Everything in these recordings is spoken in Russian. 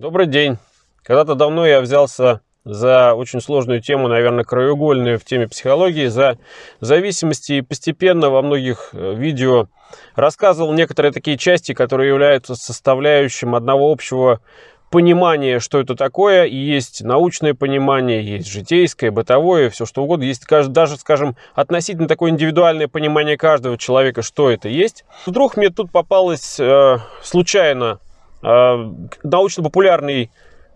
Добрый день. Когда-то давно я взялся за очень сложную тему, наверное, краеугольную в теме психологии, за зависимости и постепенно во многих э, видео рассказывал некоторые такие части, которые являются составляющим одного общего понимания, что это такое, и есть научное понимание, есть житейское, бытовое, все что угодно, есть даже, скажем, относительно такое индивидуальное понимание каждого человека, что это есть. Вдруг мне тут попалось э, случайно научно-популярный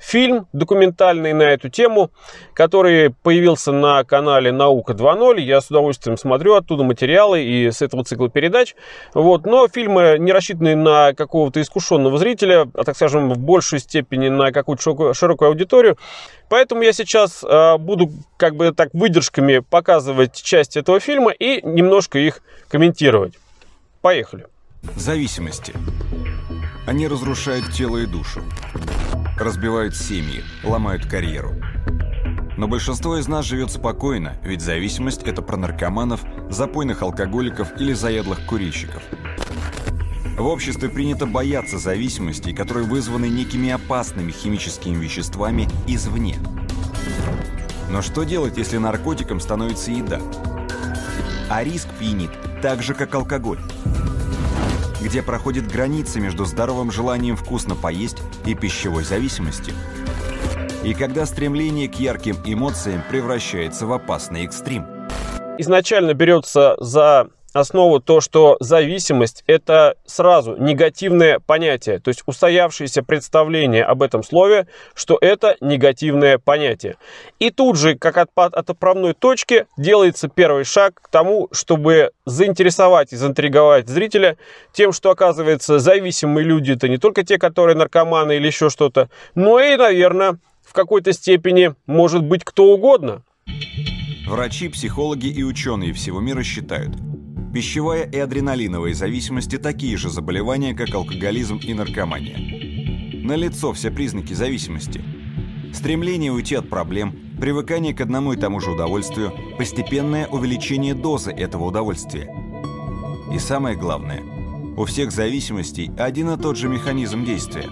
фильм документальный на эту тему, который появился на канале «Наука 2.0». Я с удовольствием смотрю оттуда материалы и с этого цикла передач. Вот. Но фильмы не рассчитаны на какого-то искушенного зрителя, а, так скажем, в большей степени на какую-то широкую аудиторию. Поэтому я сейчас э, буду как бы так выдержками показывать часть этого фильма и немножко их комментировать. Поехали. Зависимости. Они разрушают тело и душу разбивают семьи, ломают карьеру. Но большинство из нас живет спокойно, ведь зависимость – это про наркоманов, запойных алкоголиков или заядлых курильщиков. В обществе принято бояться зависимостей, которые вызваны некими опасными химическими веществами извне. Но что делать, если наркотиком становится еда? А риск пьянит так же, как алкоголь где проходит граница между здоровым желанием вкусно поесть и пищевой зависимостью. И когда стремление к ярким эмоциям превращается в опасный экстрим. Изначально берется за основу то, что зависимость – это сразу негативное понятие, то есть устоявшееся представление об этом слове, что это негативное понятие. И тут же, как от, от отправной точки, делается первый шаг к тому, чтобы заинтересовать и заинтриговать зрителя тем, что, оказывается, зависимые люди – это не только те, которые наркоманы или еще что-то, но и, наверное, в какой-то степени может быть кто угодно. Врачи, психологи и ученые всего мира считают – Пищевая и адреналиновая зависимости такие же заболевания, как алкоголизм и наркомания. Налицо все признаки зависимости. Стремление уйти от проблем, привыкание к одному и тому же удовольствию, постепенное увеличение дозы этого удовольствия. И самое главное, у всех зависимостей один и тот же механизм действия.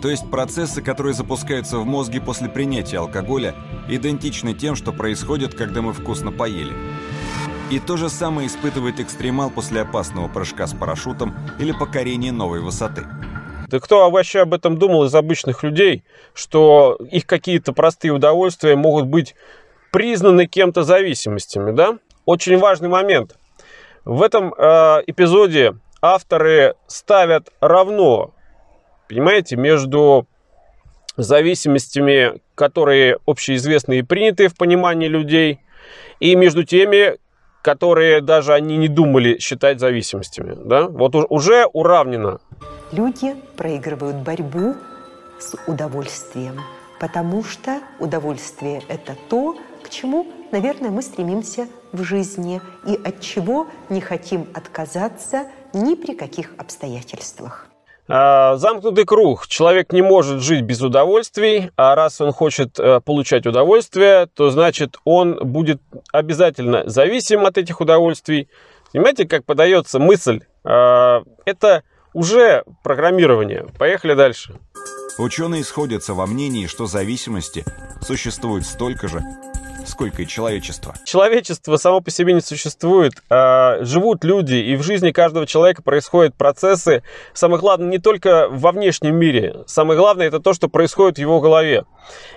То есть процессы, которые запускаются в мозге после принятия алкоголя, идентичны тем, что происходит, когда мы вкусно поели. И то же самое испытывает экстремал после опасного прыжка с парашютом или покорения новой высоты. Да кто вообще об этом думал из обычных людей, что их какие-то простые удовольствия могут быть признаны кем-то зависимостями, да? Очень важный момент. В этом э, эпизоде авторы ставят равно, понимаете, между зависимостями, которые общеизвестны и приняты в понимании людей, и между теми, которые даже они не думали считать зависимостями. Да? Вот уже уравнено. Люди проигрывают борьбу с удовольствием, потому что удовольствие – это то, к чему, наверное, мы стремимся в жизни и от чего не хотим отказаться ни при каких обстоятельствах. А, замкнутый круг. Человек не может жить без удовольствий, а раз он хочет э, получать удовольствие, то значит он будет обязательно зависим от этих удовольствий. Понимаете, как подается мысль? А, это уже программирование. Поехали дальше. Ученые сходятся во мнении, что зависимости существует столько же, сколько и человечества. Человечество само по себе не существует. А живут люди, и в жизни каждого человека происходят процессы. Самое главное не только во внешнем мире. Самое главное это то, что происходит в его голове.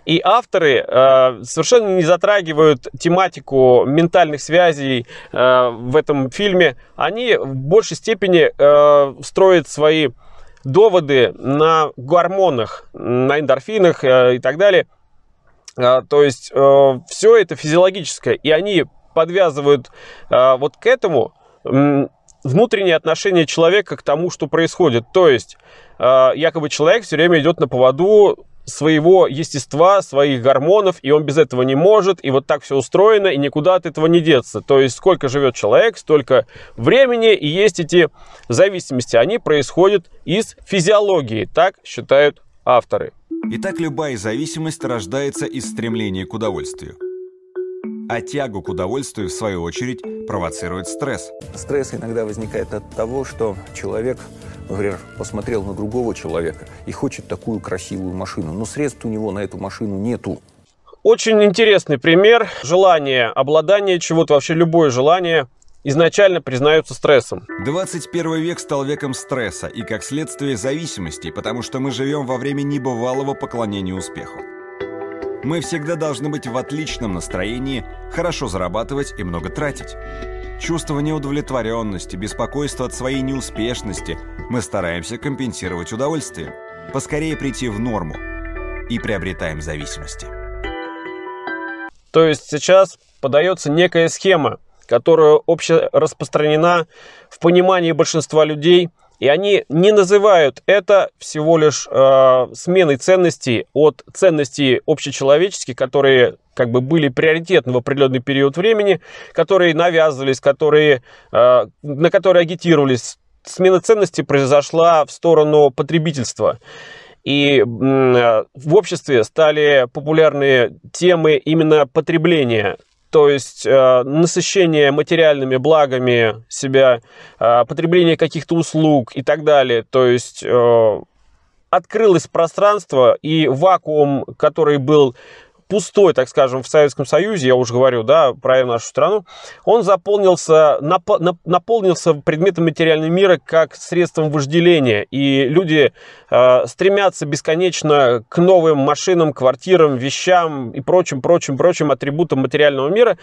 И авторы э, совершенно не затрагивают тематику ментальных связей э, в этом фильме. Они в большей степени э, строят свои доводы на гормонах, на эндорфинах э, и так далее – то есть э, все это физиологическое, и они подвязывают э, вот к этому внутреннее отношение человека к тому, что происходит. То есть э, якобы человек все время идет на поводу своего естества, своих гормонов, и он без этого не может, и вот так все устроено, и никуда от этого не деться. То есть сколько живет человек, столько времени, и есть эти зависимости. Они происходят из физиологии, так считают авторы. Итак, любая зависимость рождается из стремления к удовольствию. А тягу к удовольствию, в свою очередь, провоцирует стресс. Стресс иногда возникает от того, что человек, например, посмотрел на другого человека и хочет такую красивую машину, но средств у него на эту машину нету. Очень интересный пример. Желание, обладание чего-то, вообще любое желание изначально признаются стрессом. 21 век стал веком стресса и, как следствие, зависимости, потому что мы живем во время небывалого поклонения успеху. Мы всегда должны быть в отличном настроении, хорошо зарабатывать и много тратить. Чувство неудовлетворенности, беспокойство от своей неуспешности мы стараемся компенсировать удовольствием, поскорее прийти в норму и приобретаем зависимости. То есть сейчас подается некая схема, которая общераспространена в понимании большинства людей, и они не называют это всего лишь э, сменой ценностей от ценностей общечеловеческих, которые как бы были приоритетны в определенный период времени, которые навязывались, которые, э, на которые агитировались. Смена ценностей произошла в сторону потребительства. И в обществе стали популярны темы именно потребления, то есть э, насыщение материальными благами себя, э, потребление каких-то услуг и так далее. То есть э, открылось пространство и вакуум, который был пустой, так скажем, в Советском Союзе, я уже говорю, да, про нашу страну, он заполнился, наполнился предметом материального мира как средством вожделения. И люди э, стремятся бесконечно к новым машинам, квартирам, вещам и прочим, прочим, прочим атрибутам материального мира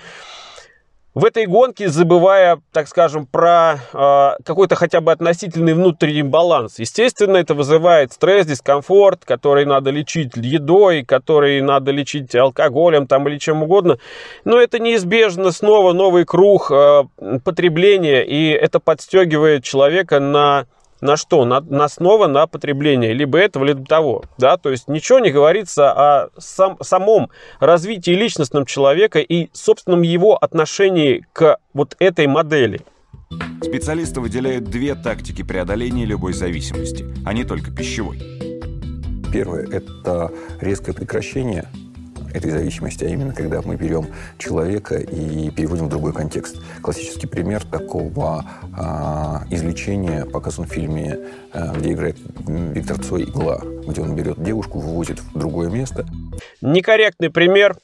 в этой гонке, забывая, так скажем, про э, какой-то хотя бы относительный внутренний баланс. Естественно, это вызывает стресс, дискомфорт, который надо лечить едой, который надо лечить алкоголем там, или чем угодно. Но это неизбежно снова новый круг э, потребления, и это подстегивает человека на на что? На, на снова на потребление. Либо этого, либо того. Да? То есть ничего не говорится о сам, самом развитии личностном человека и собственном его отношении к вот этой модели. Специалисты выделяют две тактики преодоления любой зависимости, а не только пищевой. Первое – это резкое прекращение этой зависимости, а именно когда мы берем человека и переводим в другой контекст. Классический пример такого а, излечения показан в фильме, а, где играет Виктор Цой «Игла», где он берет девушку, вывозит в другое место. Некорректный пример.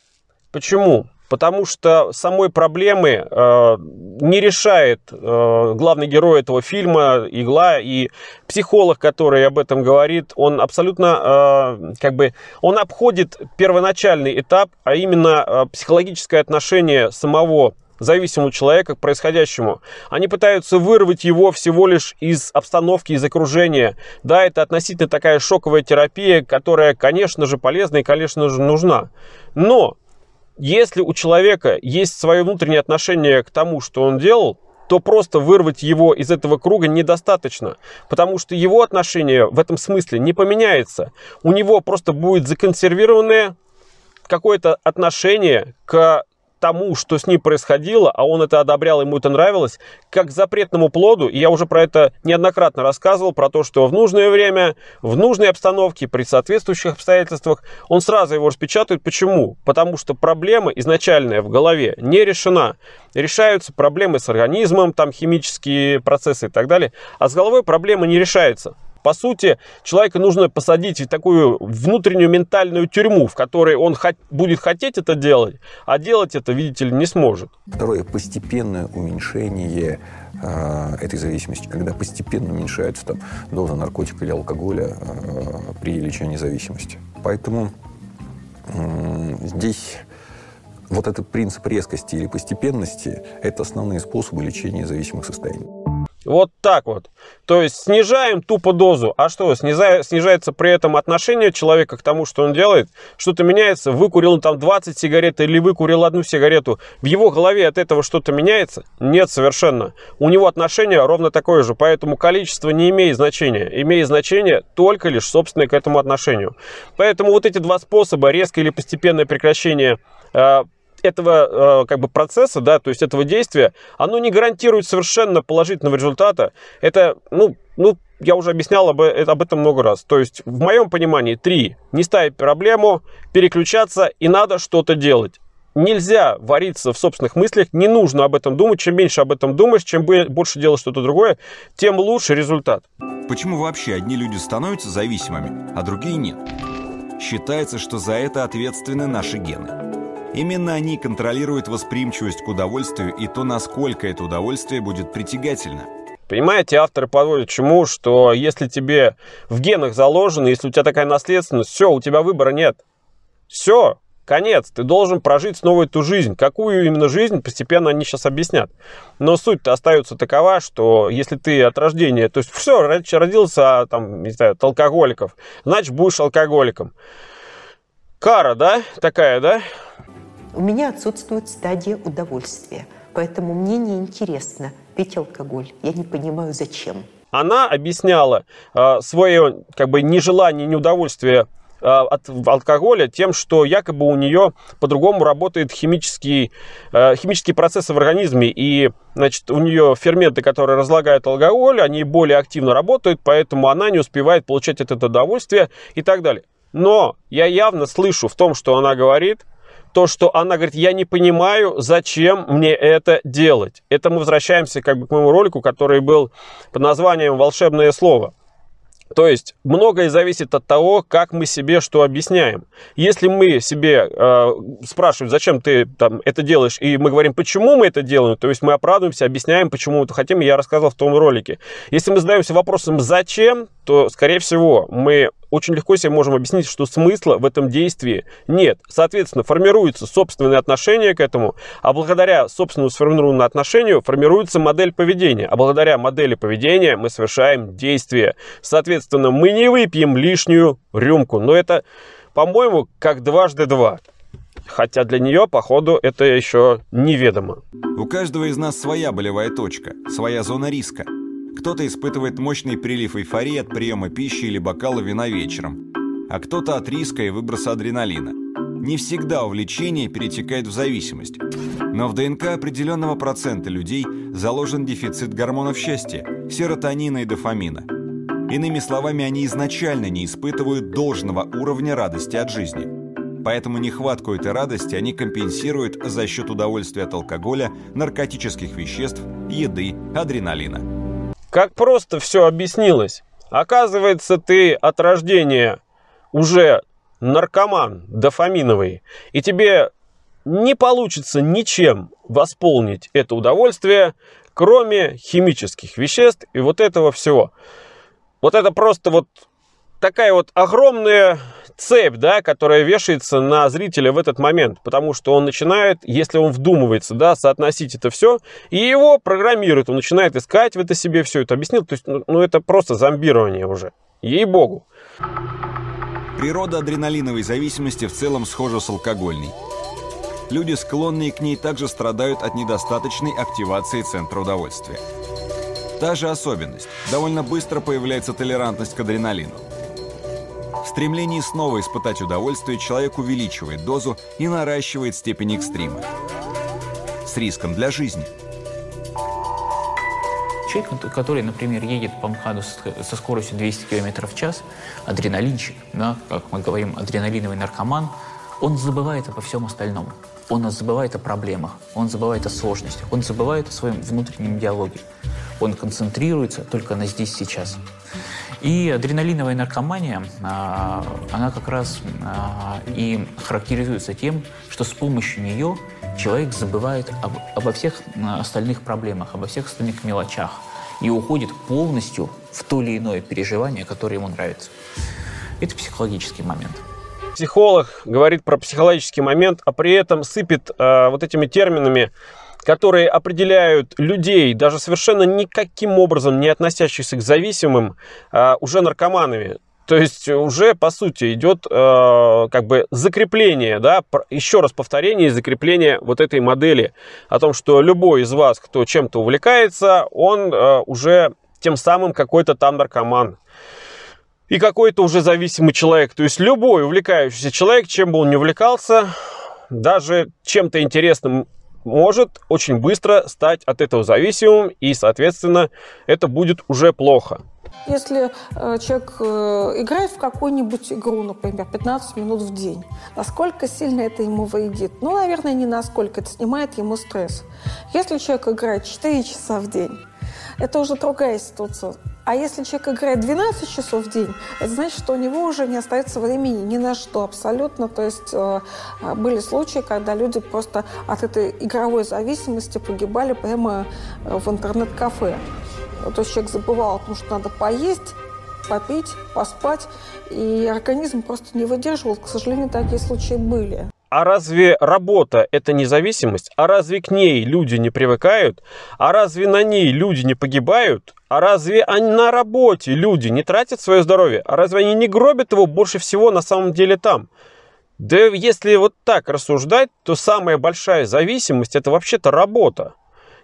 Почему? Потому что самой проблемы э, не решает э, главный герой этого фильма, Игла, и психолог, который об этом говорит, он абсолютно, э, как бы, он обходит первоначальный этап, а именно э, психологическое отношение самого зависимого человека к происходящему. Они пытаются вырвать его всего лишь из обстановки, из окружения. Да, это относительно такая шоковая терапия, которая, конечно же, полезна и, конечно же, нужна. Но если у человека есть свое внутреннее отношение к тому, что он делал, то просто вырвать его из этого круга недостаточно, потому что его отношение в этом смысле не поменяется. У него просто будет законсервированное какое-то отношение к тому, что с ним происходило, а он это одобрял, ему это нравилось, как к запретному плоду, и я уже про это неоднократно рассказывал, про то, что в нужное время, в нужной обстановке, при соответствующих обстоятельствах, он сразу его распечатает. Почему? Потому что проблема изначальная в голове не решена. Решаются проблемы с организмом, там химические процессы и так далее, а с головой проблема не решается. По сути, человека нужно посадить в такую внутреннюю ментальную тюрьму, в которой он будет хотеть это делать, а делать это, видите ли, не сможет. Второе, постепенное уменьшение э, этой зависимости, когда постепенно уменьшается там, доза наркотика или алкоголя э, при лечении зависимости. Поэтому э, здесь вот этот принцип резкости или постепенности – это основные способы лечения зависимых состояний. Вот так вот. То есть снижаем тупо дозу. А что, снижается при этом отношение человека к тому, что он делает? Что-то меняется? Выкурил он там 20 сигарет или выкурил одну сигарету. В его голове от этого что-то меняется? Нет, совершенно. У него отношение ровно такое же. Поэтому количество не имеет значения. Имеет значение только лишь собственное к этому отношению. Поэтому вот эти два способа, резкое или постепенное прекращение э, этого э, как бы процесса, да, то есть этого действия, оно не гарантирует совершенно положительного результата. Это, ну, ну, я уже объяснял об, э, об этом много раз. То есть, в моем понимании, три. Не ставить проблему, переключаться и надо что-то делать. нельзя вариться в собственных мыслях, не нужно об этом думать. Чем меньше об этом думаешь, чем больше делаешь что-то другое, тем лучше результат. Почему вообще одни люди становятся зависимыми, а другие нет? Считается, что за это ответственны наши гены. Именно они контролируют восприимчивость к удовольствию и то, насколько это удовольствие будет притягательно. Понимаете, авторы подводят к чему, что если тебе в генах заложено, если у тебя такая наследственность, все, у тебя выбора нет. Все, конец. Ты должен прожить снова эту жизнь. Какую именно жизнь, постепенно они сейчас объяснят. Но суть-то остается такова, что если ты от рождения, то есть все, родился там, не знаю, от алкоголиков, значит будешь алкоголиком. Кара, да, такая, да? У меня отсутствует стадия удовольствия, поэтому мне не интересно пить алкоголь. Я не понимаю, зачем. Она объясняла э, свое как бы нежелание, неудовольствие э, от алкоголя тем, что якобы у нее по-другому работает химический, э, химические процессы в организме, и значит, у нее ферменты, которые разлагают алкоголь, они более активно работают, поэтому она не успевает получать это удовольствие и так далее. Но я явно слышу в том, что она говорит, то, что она говорит, я не понимаю, зачем мне это делать. Это мы возвращаемся как бы к моему ролику, который был под названием «Волшебное слово». То есть многое зависит от того, как мы себе что объясняем. Если мы себе э, спрашиваем, зачем ты там, это делаешь, и мы говорим, почему мы это делаем, то есть мы оправдываемся, объясняем, почему мы это хотим, я рассказывал в том ролике. Если мы задаемся вопросом, зачем, то, скорее всего, мы очень легко себе можем объяснить, что смысла в этом действии нет. Соответственно, формируется собственное отношение к этому, а благодаря собственному сформированному отношению формируется модель поведения. А благодаря модели поведения мы совершаем действие. Соответственно, мы не выпьем лишнюю рюмку. Но это, по-моему, как дважды два. Хотя для нее, походу, это еще неведомо. У каждого из нас своя болевая точка, своя зона риска. Кто-то испытывает мощный прилив эйфории от приема пищи или бокала вина вечером, а кто-то от риска и выброса адреналина. Не всегда увлечение перетекает в зависимость. Но в ДНК определенного процента людей заложен дефицит гормонов счастья, серотонина и дофамина. Иными словами, они изначально не испытывают должного уровня радости от жизни. Поэтому нехватку этой радости они компенсируют за счет удовольствия от алкоголя, наркотических веществ, еды, адреналина. Как просто все объяснилось. Оказывается, ты от рождения уже наркоман дофаминовый, и тебе не получится ничем восполнить это удовольствие, кроме химических веществ и вот этого всего. Вот это просто вот такая вот огромная цепь, да, которая вешается на зрителя в этот момент, потому что он начинает, если он вдумывается, да, соотносить это все, и его программирует, он начинает искать в это себе все это объяснил, то есть, ну, ну это просто зомбирование уже, ей-богу. Природа адреналиновой зависимости в целом схожа с алкогольной. Люди, склонные к ней, также страдают от недостаточной активации центра удовольствия. Та же особенность. Довольно быстро появляется толерантность к адреналину. Стремлении снова испытать удовольствие человек увеличивает дозу и наращивает степень экстрима. С риском для жизни. Человек, который, например, едет по МХАДу со скоростью 200 км в час, адреналинчик, да, как мы говорим, адреналиновый наркоман, он забывает обо всем остальном. Он забывает о проблемах, он забывает о сложностях, он забывает о своем внутреннем диалоге. Он концентрируется только на здесь сейчас. И адреналиновая наркомания, а, она как раз а, и характеризуется тем, что с помощью нее человек забывает об, обо всех а, остальных проблемах, обо всех остальных мелочах и уходит полностью в то или иное переживание, которое ему нравится. Это психологический момент. Психолог говорит про психологический момент, а при этом сыпет э, вот этими терминами которые определяют людей, даже совершенно никаким образом не относящихся к зависимым, а, уже наркоманами. То есть уже, по сути, идет э, как бы закрепление, да, еще раз повторение и закрепление вот этой модели о том, что любой из вас, кто чем-то увлекается, он э, уже тем самым какой-то там наркоман. И какой-то уже зависимый человек. То есть любой увлекающийся человек, чем бы он ни увлекался, даже чем-то интересным может очень быстро стать от этого зависимым, и, соответственно, это будет уже плохо. Если э, человек э, играет в какую-нибудь игру, например, 15 минут в день, насколько сильно это ему вредит? Ну, наверное, не насколько. Это снимает ему стресс. Если человек играет 4 часа в день, это уже другая ситуация. А если человек играет 12 часов в день, это значит, что у него уже не остается времени ни на что абсолютно. То есть э, были случаи, когда люди просто от этой игровой зависимости погибали прямо э, в интернет-кафе. То есть человек забывал о том, что надо поесть, попить, поспать, и организм просто не выдерживал. К сожалению, такие случаи были. А разве работа – это независимость? А разве к ней люди не привыкают? А разве на ней люди не погибают? А разве они на работе люди не тратят свое здоровье? А разве они не гробят его больше всего на самом деле там? Да если вот так рассуждать, то самая большая зависимость – это вообще-то работа.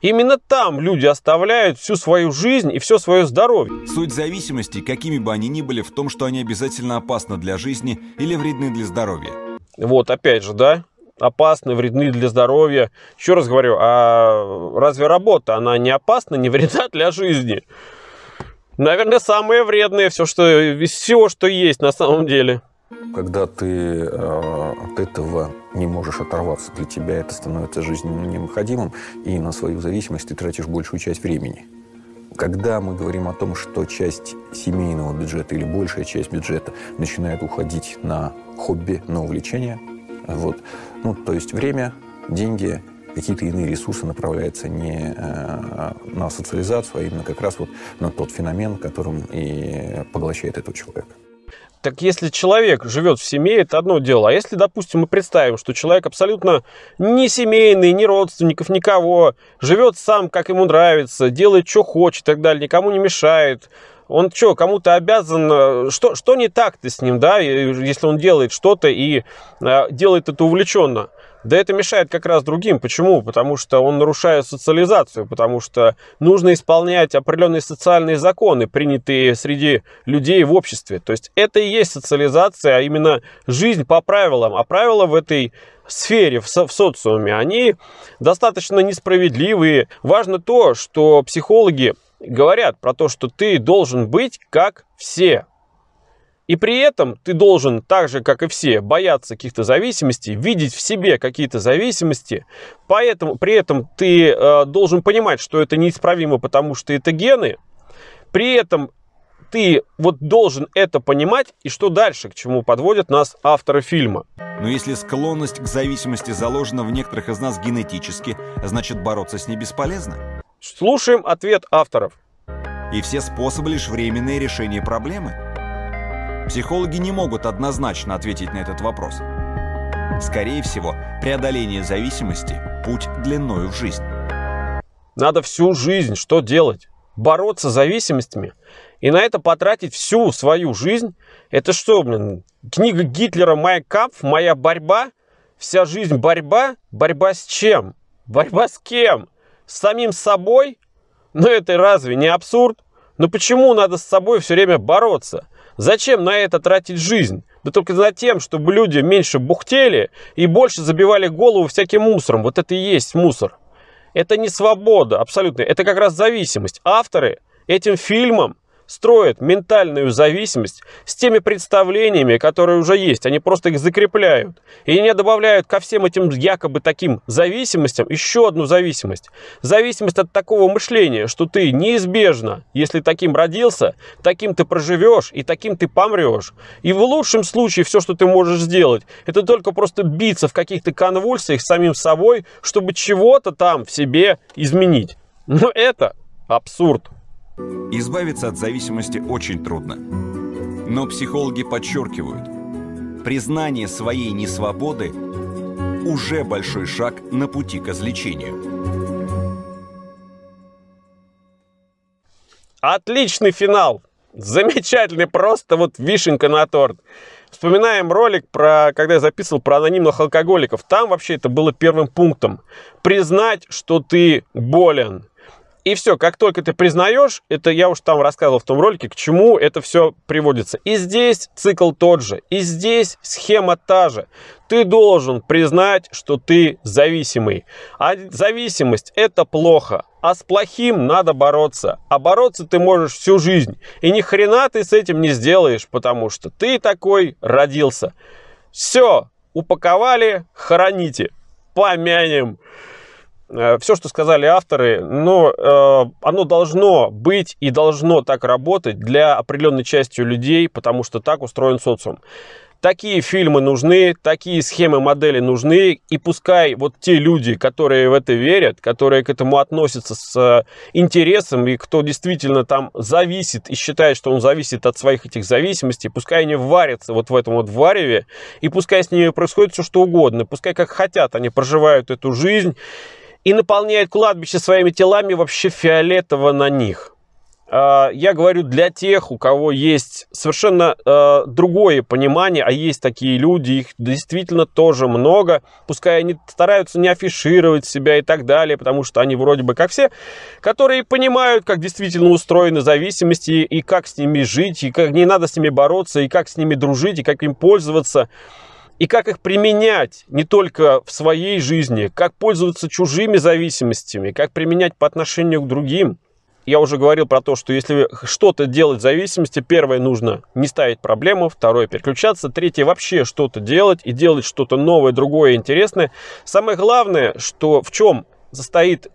Именно там люди оставляют всю свою жизнь и все свое здоровье. Суть зависимости, какими бы они ни были, в том, что они обязательно опасны для жизни или вредны для здоровья. Вот, опять же, да, опасны, вредны для здоровья. Еще раз говорю, а разве работа, она не опасна, не вредна для жизни? Наверное, самое вредное все, что, из что есть на самом деле. Когда ты э, от этого не можешь оторваться, для тебя это становится жизненно необходимым, и на свою зависимость ты тратишь большую часть времени. Когда мы говорим о том, что часть семейного бюджета или большая часть бюджета начинает уходить на хобби, на увлечение, вот, ну, то есть время, деньги, какие-то иные ресурсы направляются не э, на социализацию, а именно как раз вот на тот феномен, которым и поглощает этого человека. Так если человек живет в семье, это одно дело. А если, допустим, мы представим, что человек абсолютно не семейный, ни родственников, никого, живет сам, как ему нравится, делает, что хочет и так далее, никому не мешает, он что, кому-то обязан, э, что, что не так-то с ним, да, если он делает что-то и э, делает это увлеченно? Да это мешает как раз другим. Почему? Потому что он нарушает социализацию, потому что нужно исполнять определенные социальные законы, принятые среди людей в обществе. То есть это и есть социализация, а именно жизнь по правилам. А правила в этой сфере, в, со в социуме, они достаточно несправедливые. Важно то, что психологи говорят про то, что ты должен быть как все. И при этом ты должен, так же как и все, бояться каких-то зависимостей, видеть в себе какие-то зависимости. Поэтому, при этом ты э, должен понимать, что это неисправимо, потому что это гены. При этом ты вот должен это понимать, и что дальше, к чему подводят нас авторы фильма. Но если склонность к зависимости заложена в некоторых из нас генетически, значит бороться с ней бесполезно? Слушаем ответ авторов. И все способы лишь временное решение проблемы? Психологи не могут однозначно ответить на этот вопрос. Скорее всего, преодоление зависимости – путь длиною в жизнь. Надо всю жизнь что делать? Бороться с зависимостями? И на это потратить всю свою жизнь? Это что, блин, книга Гитлера «Майя Капф», «Моя борьба»? Вся жизнь борьба? Борьба с чем? Борьба с кем? С самим собой? Ну это разве не абсурд? Ну почему надо с собой все время бороться? Зачем на это тратить жизнь? Да только за тем, чтобы люди меньше бухтели и больше забивали голову всяким мусором. Вот это и есть мусор. Это не свобода абсолютно. Это как раз зависимость. Авторы этим фильмом строят ментальную зависимость с теми представлениями, которые уже есть. Они просто их закрепляют. И не добавляют ко всем этим якобы таким зависимостям еще одну зависимость. Зависимость от такого мышления, что ты неизбежно, если таким родился, таким ты проживешь и таким ты помрешь. И в лучшем случае все, что ты можешь сделать, это только просто биться в каких-то конвульсиях с самим собой, чтобы чего-то там в себе изменить. Но это абсурд. Избавиться от зависимости очень трудно. Но психологи подчеркивают, признание своей несвободы уже большой шаг на пути к излечению. Отличный финал! Замечательный, просто вот вишенка на торт. Вспоминаем ролик, про, когда я записывал про анонимных алкоголиков. Там вообще это было первым пунктом. Признать, что ты болен. И все, как только ты признаешь, это я уж там рассказывал в том ролике, к чему это все приводится. И здесь цикл тот же, и здесь схема та же. Ты должен признать, что ты зависимый. А зависимость это плохо. А с плохим надо бороться. А бороться ты можешь всю жизнь. И ни хрена ты с этим не сделаешь, потому что ты такой родился. Все, упаковали, хороните. Помянем. Э, Все, что сказали авторы, но э, оно должно быть и должно так работать для определенной части людей, потому что так устроен социум. Такие фильмы нужны, такие схемы модели нужны, и пускай вот те люди, которые в это верят, которые к этому относятся с э, интересом, и кто действительно там зависит и считает, что он зависит от своих этих зависимостей, пускай они варятся вот в этом вот вареве, и пускай с ними происходит все что угодно, пускай как хотят они проживают эту жизнь, и наполняют кладбище своими телами вообще фиолетово на них. А, я говорю для тех, у кого есть совершенно э, другое понимание, а есть такие люди, их действительно тоже много, пускай они стараются не афишировать себя и так далее, потому что они вроде бы как все, которые понимают, как действительно устроены зависимости, и как с ними жить, и как не надо с ними бороться, и как с ними дружить, и как им пользоваться и как их применять не только в своей жизни, как пользоваться чужими зависимостями, как применять по отношению к другим – я уже говорил про то, что если что-то делать в зависимости, первое нужно не ставить проблему, второе переключаться, третье вообще что-то делать и делать что-то новое, другое, интересное. Самое главное, что в чем состоит э,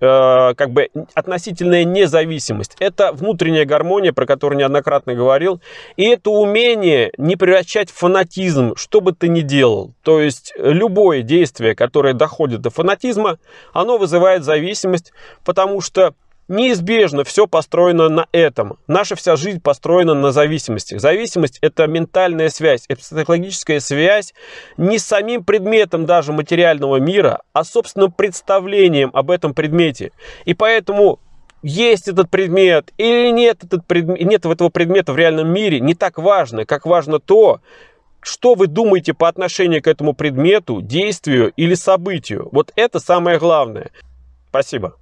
как бы относительная независимость. Это внутренняя гармония, про которую неоднократно говорил. И это умение не превращать в фанатизм, что бы ты ни делал. То есть любое действие, которое доходит до фанатизма, оно вызывает зависимость, потому что Неизбежно все построено на этом. Наша вся жизнь построена на зависимости. Зависимость – это ментальная связь, это психологическая связь не с самим предметом даже материального мира, а собственным представлением об этом предмете. И поэтому есть этот предмет или нет, этот предмет, нет этого предмета в реальном мире, не так важно, как важно то, что вы думаете по отношению к этому предмету, действию или событию. Вот это самое главное. Спасибо.